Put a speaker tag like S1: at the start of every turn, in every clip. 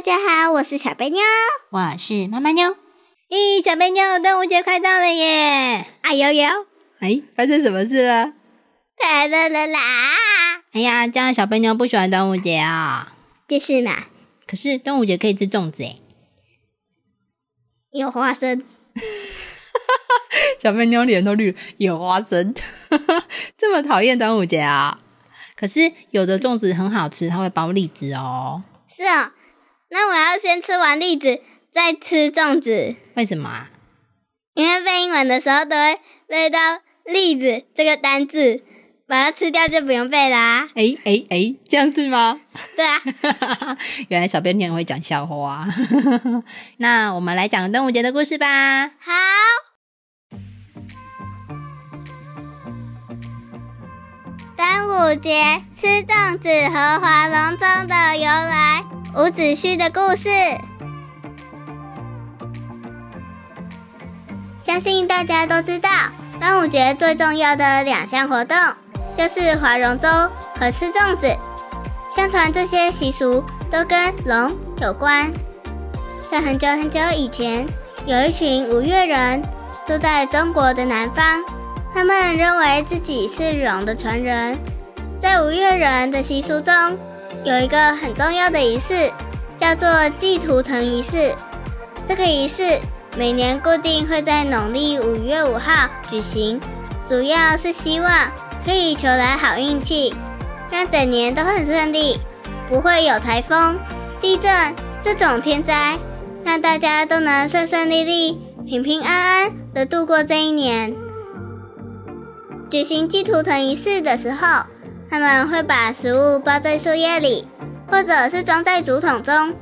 S1: 大家好，我是小贝妞，
S2: 我是妈妈妞。咦，小贝妞，端午节快到了耶！
S1: 哎呦呦，
S2: 哎，发生什么事了？
S1: 太热了啦！
S2: 哎呀，这样小贝妞不喜欢端午节啊？
S1: 就是嘛。
S2: 可是端午节可以吃粽子哎，
S1: 有花生。
S2: 小贝妞脸都绿，有花生，这么讨厌端午节啊？可是有的粽子很好吃，它会包栗子哦。
S1: 是哦。那我要先吃完栗子，再吃粽子。
S2: 为什么啊？
S1: 因为背英文的时候都会背到“栗子”这个单字，把它吃掉就不用背啦。
S2: 哎哎哎，这样子吗？
S1: 对啊。
S2: 原来小编天会讲笑话。那我们来讲端午节的故事吧。
S1: 好。端午节吃粽子和划龙舟的由来。伍子胥的故事，相信大家都知道，端午节最重要的两项活动就是划龙舟和吃粽子。相传这些习俗都跟龙有关。在很久很久以前，有一群吴越人住在中国的南方，他们认为自己是龙的传人。在吴越人的习俗中，有一个很重要的仪式，叫做祭图腾仪式。这个仪式每年固定会在农历五月五号举行，主要是希望可以求来好运气，让整年都很顺利，不会有台风、地震这种天灾，让大家都能顺顺利利、平平安安的度过这一年。举行祭图腾仪式的时候。他们会把食物包在树叶里，或者是装在竹筒中，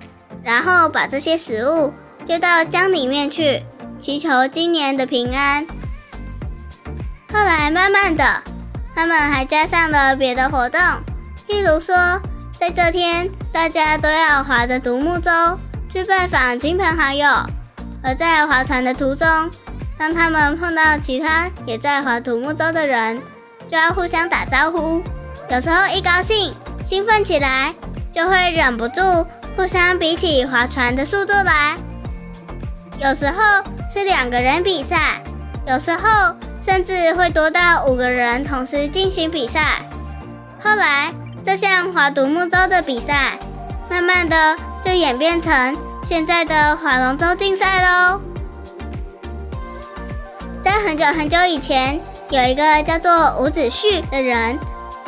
S1: 然后把这些食物丢到江里面去，祈求今年的平安。后来慢慢的，他们还加上了别的活动，譬如说，在这天大家都要划着独木舟去拜访亲朋好友，而在划船的途中，当他们碰到其他也在划独木舟的人，就要互相打招呼。有时候一高兴、兴奋起来，就会忍不住互相比起划船的速度来。有时候是两个人比赛，有时候甚至会多到五个人同时进行比赛。后来，这项划独木舟的比赛，慢慢的就演变成现在的划龙舟竞赛喽。在很久很久以前，有一个叫做伍子胥的人。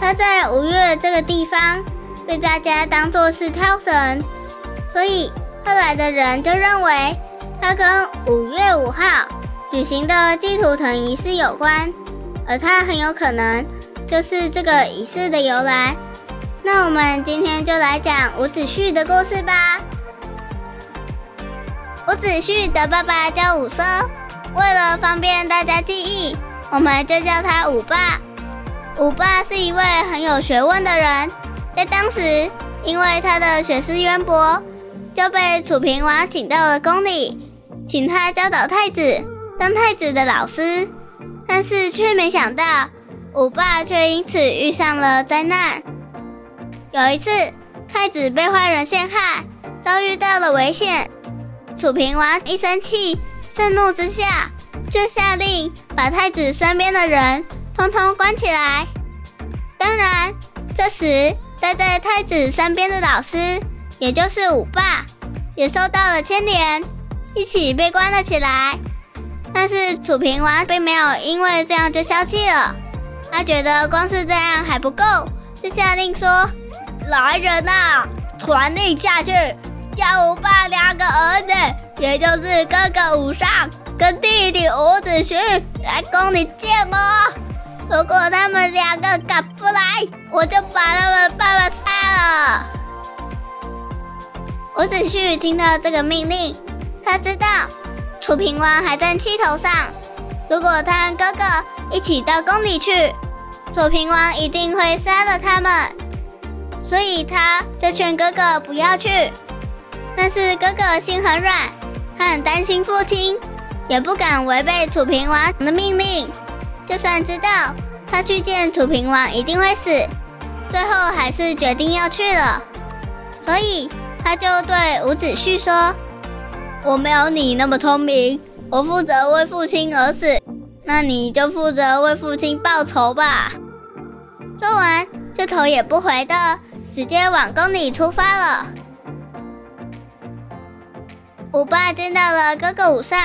S1: 他在五月这个地方被大家当作是跳神，所以后来的人就认为他跟五月五号举行的祭图腾仪式有关，而他很有可能就是这个仪式的由来。那我们今天就来讲伍子胥的故事吧。伍子胥的爸爸叫伍奢，为了方便大家记忆，我们就叫他伍爸。伍爸是一位很有学问的人，在当时，因为他的学识渊博，就被楚平王请到了宫里，请他教导太子，当太子的老师。但是却没想到，伍爸却因此遇上了灾难。有一次，太子被坏人陷害，遭遇到了危险。楚平王一生气，盛怒之下，就下令把太子身边的人。通通关起来。当然，这时待在太子身边的老师，也就是五霸，也受到了牵连，一起被关了起来。但是楚平王并没有因为这样就消气了，他觉得光是这样还不够，就下令说：“来人呐，传令下去，叫五爸两个儿子，也就是哥哥武尚跟弟弟伍子胥来宫里见我。”如果他们两个敢不来，我就把他们爸爸杀了。伍子胥听到这个命令，他知道楚平王还在气头上，如果他和哥哥一起到宫里去，楚平王一定会杀了他们，所以他就劝哥哥不要去。但是哥哥心很软，他很担心父亲，也不敢违背楚平王的命令。就算知道他去见楚平王一定会死，最后还是决定要去了。所以他就对伍子胥说：“我没有你那么聪明，我负责为父亲而死，那你就负责为父亲报仇吧。”说完，就头也不回的直接往宫里出发了。五爸见到了哥哥武上，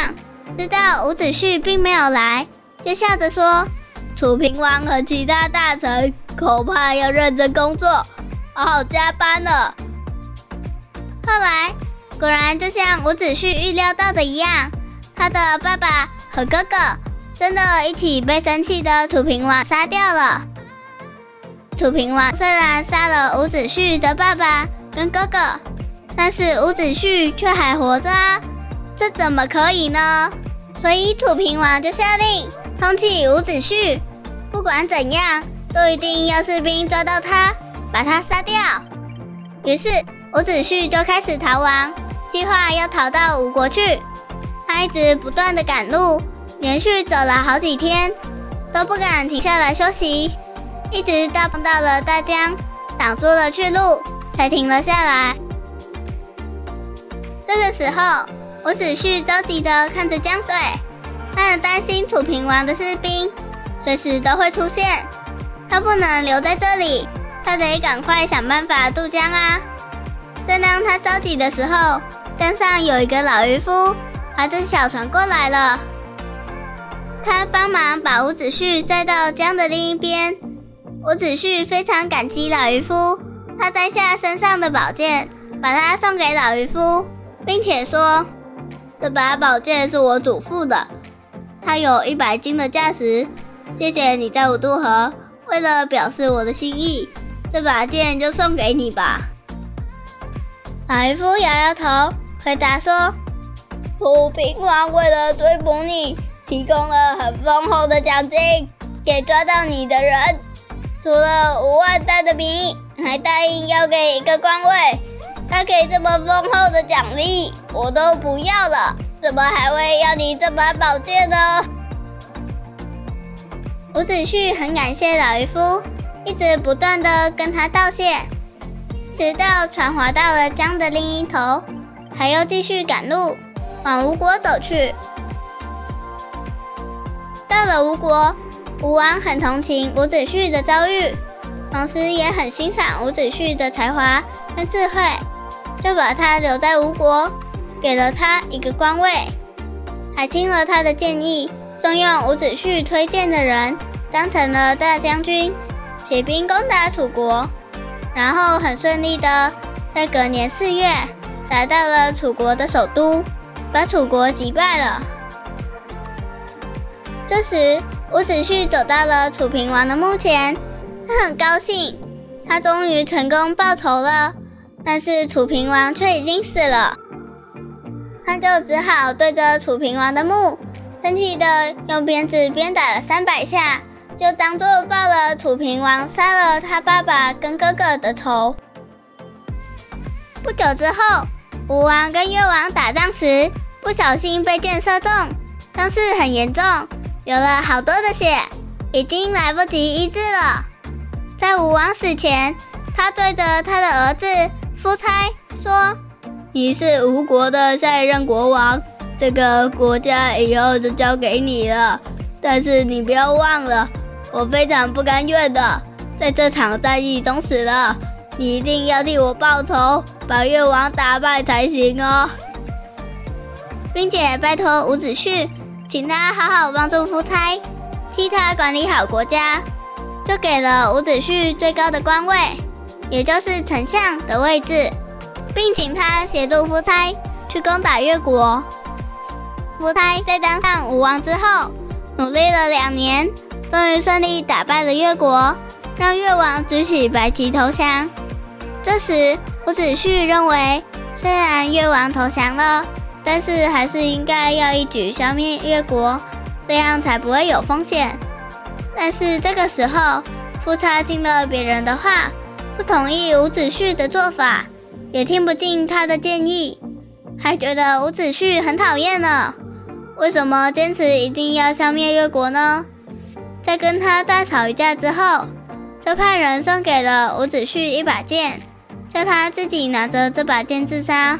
S1: 知道伍子胥并没有来。就笑着说：“楚平王和其他大臣恐怕要认真工作，好好加班了。”后来果然就像伍子胥预料到的一样，他的爸爸和哥哥真的一起被生气的楚平王杀掉了。楚平王虽然杀了伍子胥的爸爸跟哥哥，但是伍子胥却还活着啊，这怎么可以呢？所以楚平王就下令。通缉伍子胥，不管怎样，都一定要士兵抓到他，把他杀掉。于是伍子胥就开始逃亡，计划要逃到吴国去。他一直不断的赶路，连续走了好几天，都不敢停下来休息，一直到碰到了大江，挡住了去路，才停了下来。这个时候，伍子胥着急的看着江水。他很担心楚平王的士兵随时都会出现，他不能留在这里，他得赶快想办法渡江啊！正当他着急的时候，江上有一个老渔夫划着小船过来了，他帮忙把伍子胥载到江的另一边。伍子胥非常感激老渔夫，他摘下身上的宝剑，把它送给老渔夫，并且说：“这把宝剑是我祖父的。”它有一百斤的价值，谢谢你在五渡河。为了表示我的心意，这把剑就送给你吧。老渔夫摇摇头，回答说：“土平王为了追捕你，提供了很丰厚的奖金给抓到你的人，除了五万担的米，还答应要给一个官位。他给这么丰厚的奖励，我都不要了。”怎么还会要你这把宝剑呢？伍子胥很感谢老渔夫，一直不断的跟他道谢，直到船划到了江的另一头，才又继续赶路往吴国走去。到了吴国，吴王很同情伍子胥的遭遇，同时也很欣赏伍子胥的才华跟智慧，就把他留在吴国。给了他一个官位，还听了他的建议，重用伍子胥推荐的人，当成了大将军，起兵攻打楚国，然后很顺利的在隔年四月打到了楚国的首都，把楚国击败了。这时，伍子胥走到了楚平王的墓前，他很高兴，他终于成功报仇了。但是楚平王却已经死了。他就只好对着楚平王的墓，生气的用鞭子鞭打了三百下，就当做报了楚平王杀了他爸爸跟哥哥的仇。不久之后，吴王跟越王打仗时，不小心被箭射中，伤势很严重，流了好多的血，已经来不及医治了。在吴王死前，他对着他的儿子夫差说。你是吴国的下一任国王，这个国家以后就交给你了。但是你不要忘了，我非常不甘愿的在这场战役中死了。你一定要替我报仇，把越王打败才行哦，并且拜托伍子胥，请他好好帮助夫差，替他管理好国家，就给了伍子胥最高的官位，也就是丞相的位置。并请他协助夫差去攻打越国。夫差在当上吴王之后，努力了两年，终于顺利打败了越国，让越王举起白旗投降。这时，伍子胥认为，虽然越王投降了，但是还是应该要一举消灭越国，这样才不会有风险。但是这个时候，夫差听了别人的话，不同意伍子胥的做法，也听不进他的建议，还觉得伍子胥很讨厌呢。为什么坚持一定要消灭越国呢？在跟他大吵一架之后，就派人送给了伍子胥一把剑，叫他自己拿着这把剑自杀。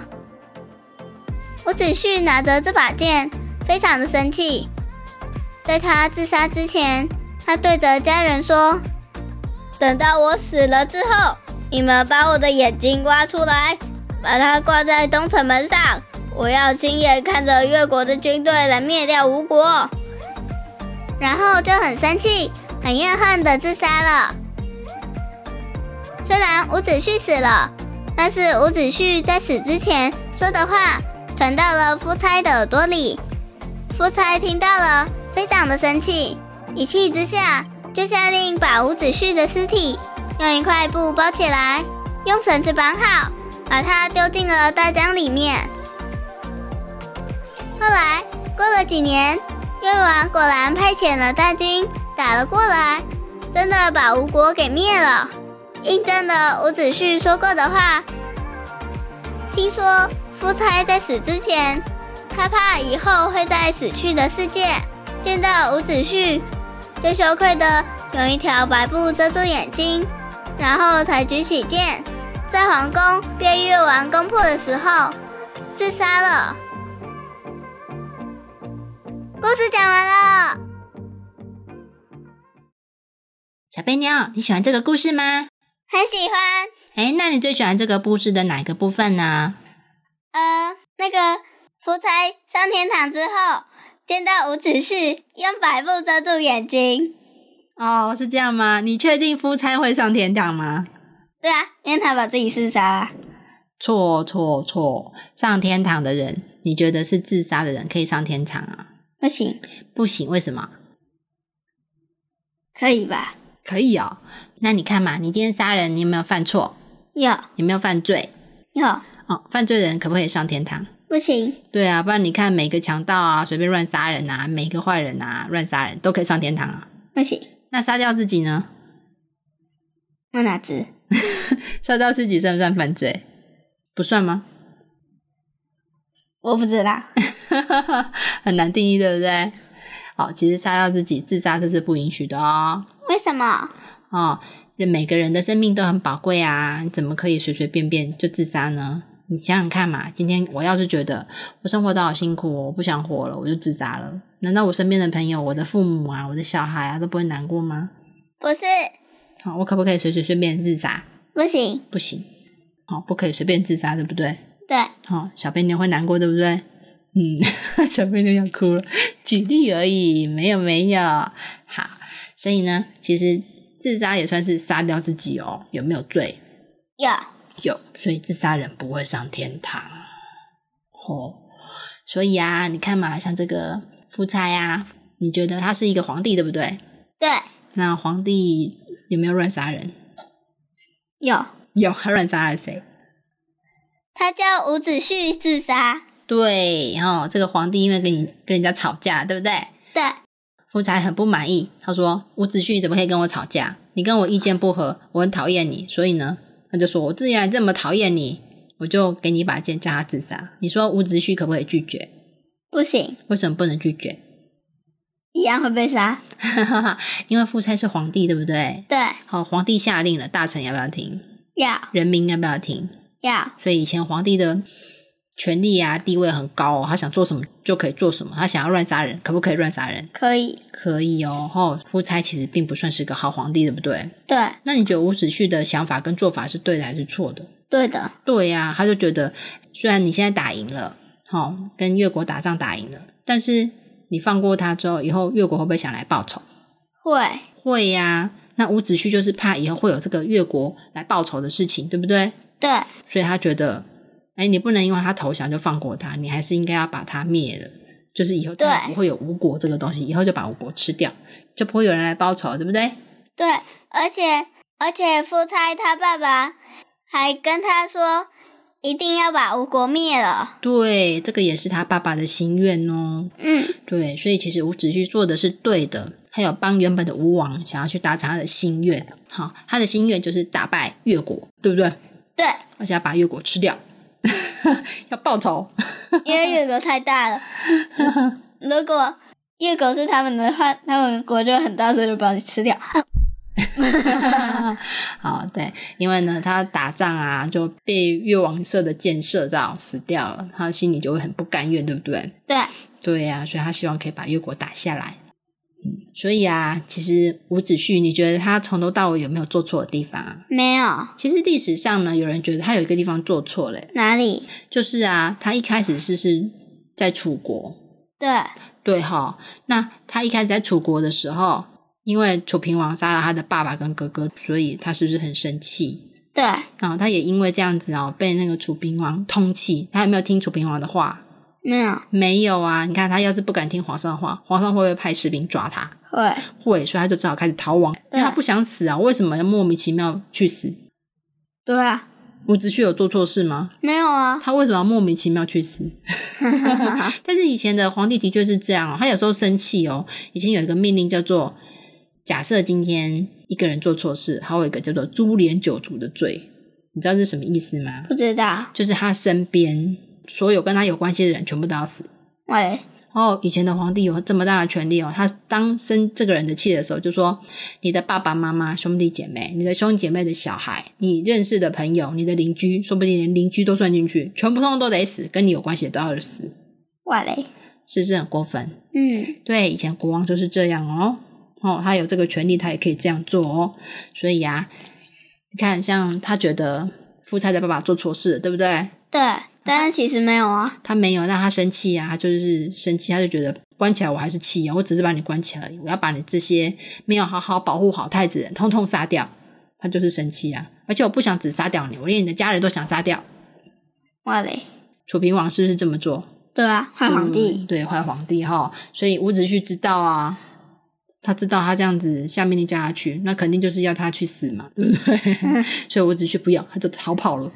S1: 伍子胥拿着这把剑，非常的生气。在他自杀之前，他对着家人说：“等到我死了之后，你们把我的眼睛挖出来，把它挂在东城门上。我要亲眼看着越国的军队来灭掉吴国。”然后就很生气、很怨恨的自杀了。虽然伍子胥死了，但是伍子胥在死之前说的话传到了夫差的耳朵里。夫差听到了，非常的生气，一气之下就下令把伍子胥的尸体用一块布包起来，用绳子绑好，把它丢进了大江里面。后来过了几年。越王果然派遣了大军打了过来，真的把吴国给灭了，印证了伍子胥说过的话。听说夫差在死之前，他怕以后会在死去的世界见到伍子胥，就羞愧的用一条白布遮住眼睛，然后才举起剑，在皇宫被越王攻破的时候自杀了。故事讲完了，
S2: 小贝妞，你喜欢这个故事吗？
S1: 很喜欢。
S2: 哎，那你最喜欢这个故事的哪个部分呢？
S1: 呃，那个夫差上天堂之后，见到五子胥，用白布遮住眼睛。
S2: 哦，是这样吗？你确定夫差会上天堂吗？
S1: 对啊，因为他把自己自杀了。
S2: 错错错！上天堂的人，你觉得是自杀的人可以上天堂啊？
S1: 不行，
S2: 不行，为什么？
S1: 可以吧？
S2: 可以哦。那你看嘛，你今天杀人，你有没有犯错？
S1: 有。
S2: 有没有犯罪？
S1: 有。
S2: 哦，犯罪的人可不可以上天堂？
S1: 不行。
S2: 对啊，不然你看每个强盗啊，随便乱杀人啊，每个坏人啊，乱杀人都可以上天堂啊？
S1: 不行。
S2: 那杀掉自己呢？
S1: 那哪只？
S2: 杀掉自己算不算犯罪？不算吗？
S1: 我不知道。
S2: 很难定义，对不对？好，其实杀掉自己自杀这是不允许的哦。
S1: 为什么？
S2: 哦，每个人的生命都很宝贵啊，你怎么可以随随便便就自杀呢？你想想看嘛，今天我要是觉得我生活都好辛苦，我不想活了，我就自杀了，难道我身边的朋友、我的父母啊、我的小孩啊都不会难过吗？
S1: 不是。
S2: 好，我可不可以随随便便自杀？
S1: 不行，
S2: 不行。好，不可以随便自杀，对不对？
S1: 对。
S2: 好，小贝妞会难过，对不对？嗯，小贝妞要哭了。举例而已，没有没有。好，所以呢，其实自杀也算是杀掉自己哦。有没有罪？
S1: 有
S2: 有。所以自杀人不会上天堂。哦，所以啊，你看嘛，像这个夫差呀，你觉得他是一个皇帝，对不对？
S1: 对。
S2: 那皇帝有没有乱杀人？
S1: 有
S2: 有，他乱杀了谁？
S1: 他叫伍子胥自杀。
S2: 对，哦，这个皇帝因为跟你跟人家吵架，对不对？
S1: 对。
S2: 夫差很不满意，他说：“伍子胥怎么可以跟我吵架？你跟我意见不合，我很讨厌你，所以呢，他就说我既然这么讨厌你，我就给你一把剑，叫他自杀。你说伍子胥可不可以拒绝？
S1: 不行。
S2: 为什么不能拒绝？
S1: 一样会被杀。
S2: 因为夫差是皇帝，对不对？
S1: 对。
S2: 好，皇帝下令了，大臣要不要听？
S1: 要。
S2: 人民要不要听？
S1: 要。
S2: 所以以前皇帝的。权力啊，地位很高哦，他想做什么就可以做什么。他想要乱杀人，可不可以乱杀人？
S1: 可以，
S2: 可以哦。吼，夫差其实并不算是个好皇帝，对不对？
S1: 对。
S2: 那你觉得伍子胥的想法跟做法是对的还是错的？
S1: 对的。
S2: 对呀，他就觉得，虽然你现在打赢了，好，跟越国打仗打赢了，但是你放过他之后，以后越国会不会想来报仇？
S1: 会，
S2: 会呀。那伍子胥就是怕以后会有这个越国来报仇的事情，对不对？
S1: 对。
S2: 所以他觉得。哎，你不能因为他投降就放过他，你还是应该要把他灭了。就是以后再不会有吴国这个东西，以后就把吴国吃掉，就不会有人来报仇，对不对？
S1: 对，而且而且夫差他爸爸还跟他说，一定要把吴国灭了。
S2: 对，这个也是他爸爸的心愿哦。
S1: 嗯，
S2: 对，所以其实伍子胥做的是对的，他有帮原本的吴王想要去达成他的心愿。好，他的心愿就是打败越国，对不对？
S1: 对，
S2: 而且要把越国吃掉，要报仇。
S1: 因为越国太大了。如果越国是他们的话，他们国就很大，所以就把你吃掉。
S2: 好，对，因为呢，他打仗啊，就被越王射的箭射到死掉了，他心里就会很不甘愿，对不对？
S1: 对，
S2: 对呀、所以他希望可以把越国打下来。嗯，所以啊，其实伍子胥，你觉得他从头到尾有没有做错的地方啊？
S1: 没有
S2: 其实历史上呢，有人觉得他有一个地方做错了，
S1: 哪里？
S2: 就是啊，他一开始是是在楚国，
S1: 对，
S2: 对哈，那他一开始在楚国的时候，因为楚平王杀了他的爸爸跟哥哥，所以他是不是很生气？
S1: 对，
S2: 然后他也因为这样子哦，被那个楚平王通气。他有没有听楚平王的话？
S1: 没有
S2: 没有啊！你看他要是不敢听皇上的话，皇上会不会派士兵抓他？
S1: 会，
S2: 会，所以他就只好开始逃亡，因为他不想死啊。为什么要莫名其妙去死？
S1: 对啊，
S2: 伍子胥有做错事吗？
S1: 没有啊，
S2: 他为什么要莫名其妙去死？但是以前的皇帝的确是这样哦，他有时候生气哦。以前有一个命令叫做：假设今天一个人做错事，还有一个叫做“株连九族”的罪，你知道这是什么意思吗？
S1: 不知道。
S2: 就是他身边所有跟他有关系的人全部都要死。
S1: 喂，
S2: 哦，以前的皇帝有这么大的权利哦，他当生这个人的气的时候，就说你的爸爸妈妈、兄弟姐妹、你的兄弟姐妹的小孩、你认识的朋友、你的邻居，说不定连邻居都算进去，全部通通都得死，跟你有关系的都要死，
S1: 哇嘞，
S2: 是不是很过分？
S1: 嗯，
S2: 对，以前国王就是这样哦，哦，他有这个权利，他也可以这样做哦。所以啊，你看，像他觉得夫差的爸爸做错事了，对不对？
S1: 对，但是其实没有啊。
S2: 他没有让他生气啊，他就是生气，他就觉得关起来我还是气啊，我只是把你关起来而已，我要把你这些没有好好保护好太子人通通杀掉，他就是生气啊，而且我不想只杀掉你，我连你的家人都想杀掉。
S1: 哇嘞，
S2: 楚平王是不是这么做？
S1: 对啊，坏皇帝。
S2: 对，坏皇帝哈，所以伍子胥知道啊，他知道他这样子下命令叫他去，那肯定就是要他去死嘛，对不对？所以伍子胥不要，他就逃跑了。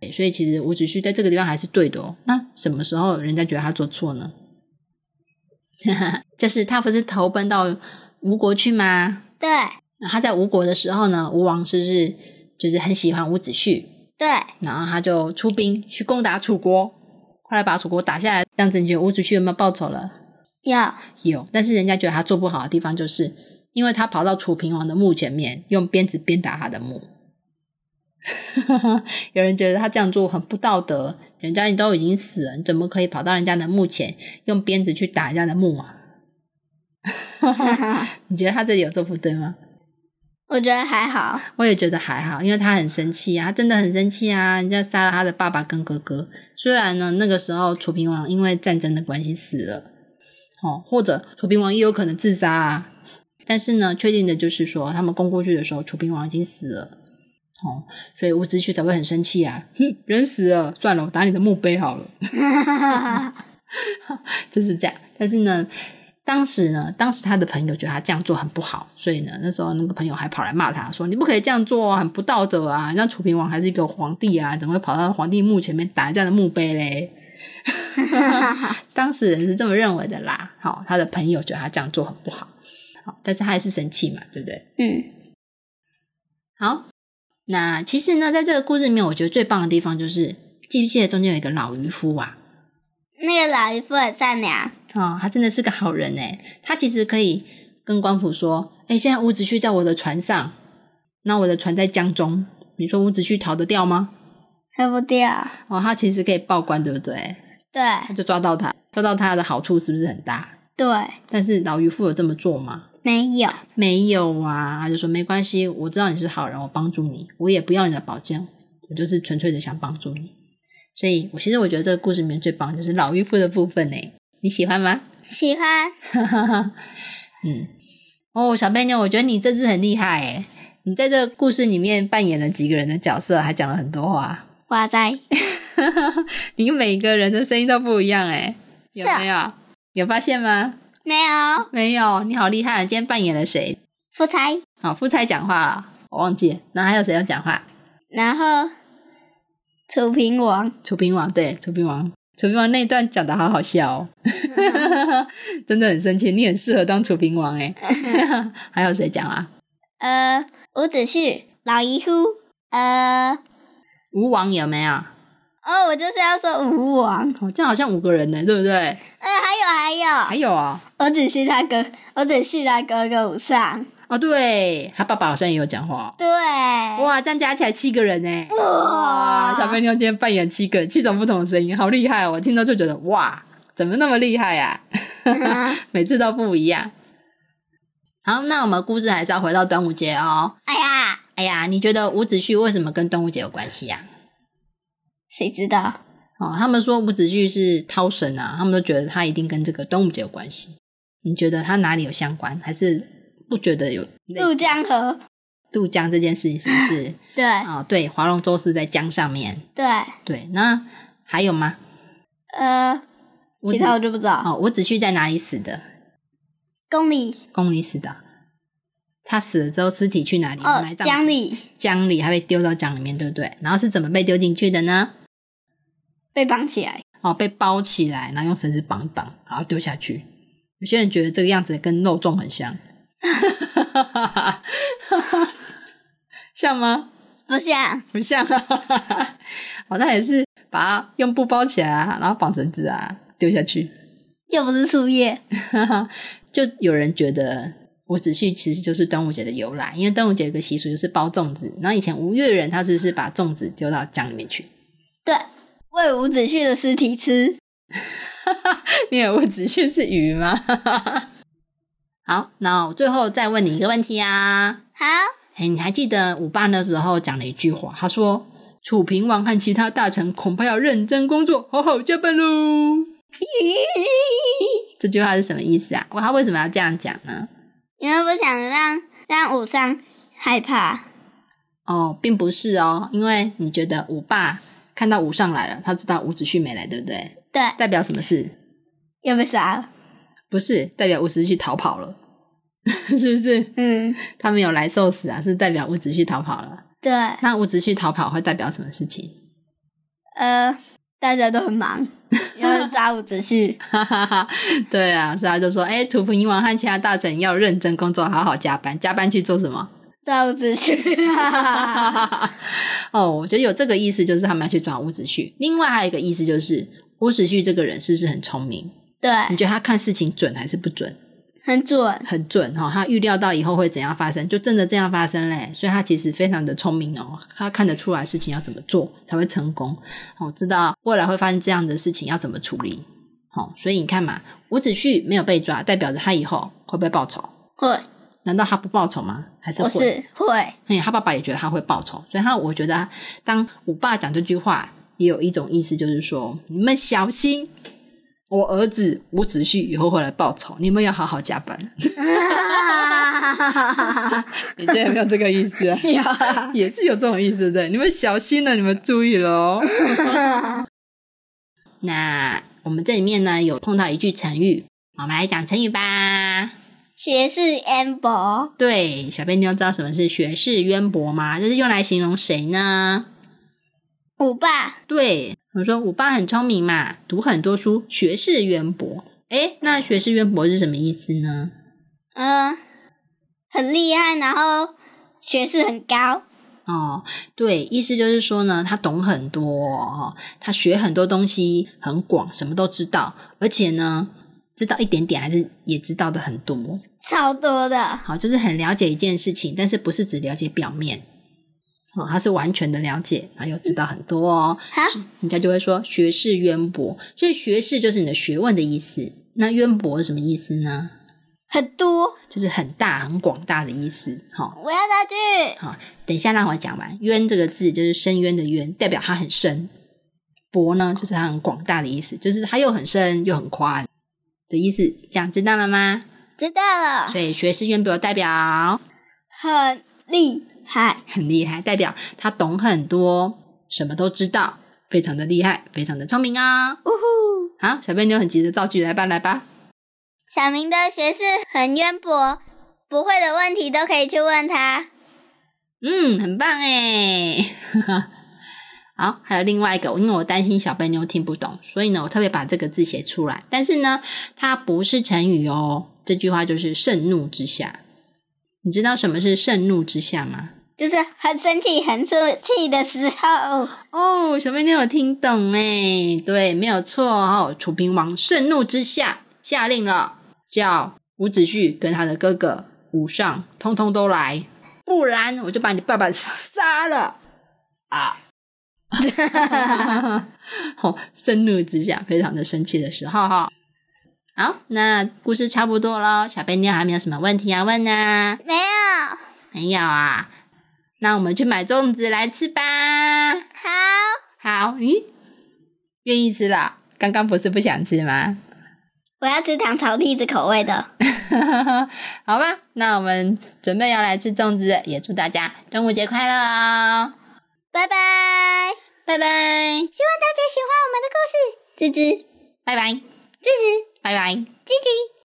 S2: 对所以其实伍子胥在这个地方还是对的哦。那什么时候人家觉得他做错呢？就是他不是投奔到吴国去吗？
S1: 对
S2: 那他在吴国的时候呢，吴王是不是就是很喜欢伍子胥？
S1: 对，
S2: 然后他就出兵去攻打楚国，后来把楚国打下来。这样子你觉得伍子胥有没有报仇了？
S1: 有
S2: 有，但是人家觉得他做不好的地方，就是因为他跑到楚平王的墓前面，用鞭子鞭打他的墓。有人觉得他这样做很不道德，人家你都已经死了，你怎么可以跑到人家的墓前用鞭子去打人家的墓啊？你觉得他这里有做不对吗？
S1: 我觉得还好。
S2: 我也觉得还好，因为他很生气啊，他真的很生气啊！人家杀了他的爸爸跟哥哥，虽然呢那个时候楚平王因为战争的关系死了，哦，或者楚平王也有可能自杀啊，但是呢，确定的就是说他们攻过去的时候，楚平王已经死了，哦，所以伍子胥才会很生气啊，哼，人死了，算了，我打你的墓碑好了，就是这样。但是呢，当时呢，当时他的朋友觉得他这样做很不好，所以呢，那时候那个朋友还跑来骂他说：“你不可以这样做啊，很不道德啊！人家楚平王还是一个皇帝啊，怎么会跑到皇帝墓前面打人家的墓碑嘞？” 当事人是这么认为的啦。好，他的朋友觉得他这样做很不好，好，但是他还是生气嘛，对不对？
S1: 嗯，
S2: 好，那其实呢，在这个故事里面，我觉得最棒的地方就是，记不记得中间有一个老渔夫啊？
S1: 那个老渔夫很善良。
S2: 哦，他真的是个好人哎！他其实可以跟官府说：“哎，现在伍子胥在我的船上，那我的船在江中，你说伍子胥逃得掉吗
S1: 逃不掉。？”
S2: 哦，他其实可以报官，对不对？
S1: 对
S2: 他就抓到他，抓到他的好处是不是很大？
S1: 对，
S2: 但是老渔夫有这么做吗？
S1: 没有。
S2: 没有啊，他就说没关系，我知道你是好人，我帮助你，我也不要你的保证，我就是纯粹的想帮助你。所以，我其实我觉得这个故事里面最棒的就是老渔夫的部分呢，你喜欢吗？
S1: 喜欢。
S2: 嗯，哦，小贝妞，我觉得你这次很厉害诶，你在这个故事里面扮演了几个人的角色，还讲了很多话。
S1: 哇塞，
S2: 你每个人的声音都不一样诶，有没有？有发现吗？
S1: 没有
S2: 没有，你好厉害！今天扮演了谁？
S1: 夫差，
S2: 好，夫差讲话了，我忘记了。那还有谁要讲话？
S1: 然后楚平王，
S2: 楚平王，对，楚平王，楚平王那一段讲的好好笑哦，真的很生气。你很适合当楚平王哎。还有谁讲啊？
S1: 呃，伍子胥，老姨夫，呃，
S2: 吴王有没有？
S1: 哦，我就是要说吴王，
S2: 哦，这样好像五个人呢，对不对？
S1: 呃，还有还有，
S2: 还有啊、
S1: 伍子胥他哥，伍子胥他哥哥伍尚，
S2: 哦，对他爸爸好像也有讲话。
S1: 对，
S2: 哇，这样加起来七个人呢！
S1: 哇
S2: 哇，小飞妞今天扮演七个，七种不同的声音，好厉害哦！我听到就觉得哇，怎么那么厉害呀、
S1: 嗯
S2: 每次都不一样。好，那我们故事还是要回到端午节哦。
S1: 哎呀，
S2: 哎呀，你觉得伍子胥为什么跟端午节有关系呀、
S1: 谁知道？
S2: 哦，他们说伍子胥是涛神啊，他们都觉得他一定跟这个端午节有关系。你觉得他哪里有相关，还是不觉得有？
S1: 渡江河，
S2: 渡江这件事情是不是？
S1: 对
S2: 哦，对，划龙舟是在江上面？
S1: 对，
S2: 对，那还有吗？
S1: 呃，其他我就不知道。
S2: 哦，伍子胥在哪里死的？
S1: 宫里
S2: 宫里死的。他死了之后，尸体去哪里？
S1: 哦
S2: 埋，葬
S1: 江里
S2: 江里，还被丢到江里面，对不对？然后是怎么被丢进去的呢？
S1: 被绑起来，
S2: 哦，被包起来，然后用绳子绑一绑，然后丢下去。有些人觉得这个样子跟肉粽很像，像吗？
S1: 不像
S2: 不像啊！哦，他也是把它用布包起来啊，然后绑绳子啊，丢下去。
S1: 又不是树叶，
S2: 就有人觉得五子胥其实就是端午节的由来，因为端午节有个习俗就是包粽子，然后以前吴越人他只是把粽子丢到江里面去。
S1: 对，喂伍子胥的尸体吃。
S2: 你以为伍子胥是鱼吗？好，那我最后再问你一个问题啊，
S1: 好，
S2: 哎，你还记得伍霸那时候讲了一句话，他说：“楚平王和其他大臣恐怕要认真工作，好好加班喽。”这句话是什么意思啊？他为什么要这样讲呢？
S1: 因为不想让让武商害怕。
S2: 哦，并不是哦，因为你觉得伍霸看到伍尚来了，他知道伍子胥没来，对不对？
S1: 对，
S2: 代表什么事？
S1: 又被杀了。
S2: 不是，代表伍子胥逃跑了，是不是？
S1: 嗯，
S2: 他没有来受死啊，是代表伍子胥逃跑了。
S1: 对，
S2: 那伍子胥逃跑会代表什么事情？
S1: 呃，大家都很忙，要抓伍子胥。
S2: 哈哈哈，对啊，所以他就说：“哎，楚平王和其他大臣要认真工作，好好加班。加班去做什么？
S1: 抓伍子胥。
S2: 哦，我觉得有这个意思，就是他们要去抓伍子胥。另外还有一个意思就是，伍子胥这个人是不是很聪明？
S1: 对，
S2: 你觉得他看事情准还是不准？
S1: 很准。
S2: 很准哈、他预料到以后会怎样发生，就真的这样发生嘞。所以他其实非常的聪明哦，他看得出来事情要怎么做才会成功，哦，知道未来会发生这样的事情要怎么处理。好、所以你看嘛，伍子胥没有被抓，代表着他以后会不会报仇？
S1: 会，
S2: 难道他不报仇吗？还是
S1: 我
S2: 会？
S1: 是会。
S2: 嘿，他爸爸也觉得他会报仇，所以他我觉得当我爸讲这句话，也有一种意思，就是说你们小心，我儿子伍子胥以后会来报仇，你们要好好加班。你觉得有没有这个意思啊？
S1: 有
S2: 也是有这种意思的，你们小心了，你们注意了哦。那我们这里面呢有碰到一句成语，我们来讲成语吧。
S1: 学识渊博，
S2: 对，小贝妞知道什么是学识渊博吗？这是用来形容谁呢？
S1: 五爸
S2: 对，我说五爸很聪明嘛，读很多书，学识渊博。诶，那学识渊博是什么意思呢？
S1: 嗯，很厉害，然后学识很高。
S2: 哦，对，意思就是说呢，他懂很多哦，他学很多东西很广，什么都知道，而且呢，知道一点点，还是也知道的很多。
S1: 超多的，
S2: 好，就是很了解一件事情，但是不是只了解表面。哦，他是完全的了解，然后又知道很多哦。
S1: 好，
S2: 人家就会说学识渊博，所以学识就是你的学问的意思。那渊博是什么意思呢？
S1: 很多。
S2: 就是很大、很广大的意思。好、
S1: 我要道具，
S2: 好，等一下让我讲完。渊这个字就是深渊的渊，代表它很深。博呢，就是它很广大的意思，就是它又很深又很宽的意思。这样知道了吗？
S1: 知道了，
S2: 所以学识渊博代表
S1: 很厉害。
S2: 很厉害，代表他懂很多，什么都知道，非常的厉害，非常的聪明啊、
S1: 呜呼，
S2: 好，小笨妞很急着造句，来吧，来吧。
S1: 小明的学识很渊博，不会的问题都可以去问他。
S2: 嗯，很棒哎。好，还有另外一个，因为我担心小笨妞听不懂，所以呢，我特别把这个字写出来。但是呢，它不是成语哦。这句话就是盛怒之下。你知道什么是盛怒之下吗？
S1: 就是很生气、很生气的时候。
S2: 哦，小贝妞有听懂哎？对，没有错哦。楚平王盛怒之下，下令了，叫伍子胥跟他的哥哥伍尚通通都来，不然我就把你爸爸杀了啊！哈哈哈哈哈！盛怒之下，非常的生气的时候哈。好，那故事差不多了。小贝妞还没有什么问题要问呢？
S1: 没有，
S2: 没有啊。那我们去买粽子来吃吧。
S1: 好，
S2: 好，咦，愿意吃了？刚刚不是不想吃吗？
S1: 我要吃糖炒栗子口味的。
S2: 好吧，那我们准备要来吃粽子，也祝大家端午节快乐哦！
S1: 拜拜，
S2: 拜拜！
S1: 希望大家喜欢我们的故事，吱吱，
S2: 拜拜，
S1: 吱吱，
S2: 拜拜，
S1: 叽叽。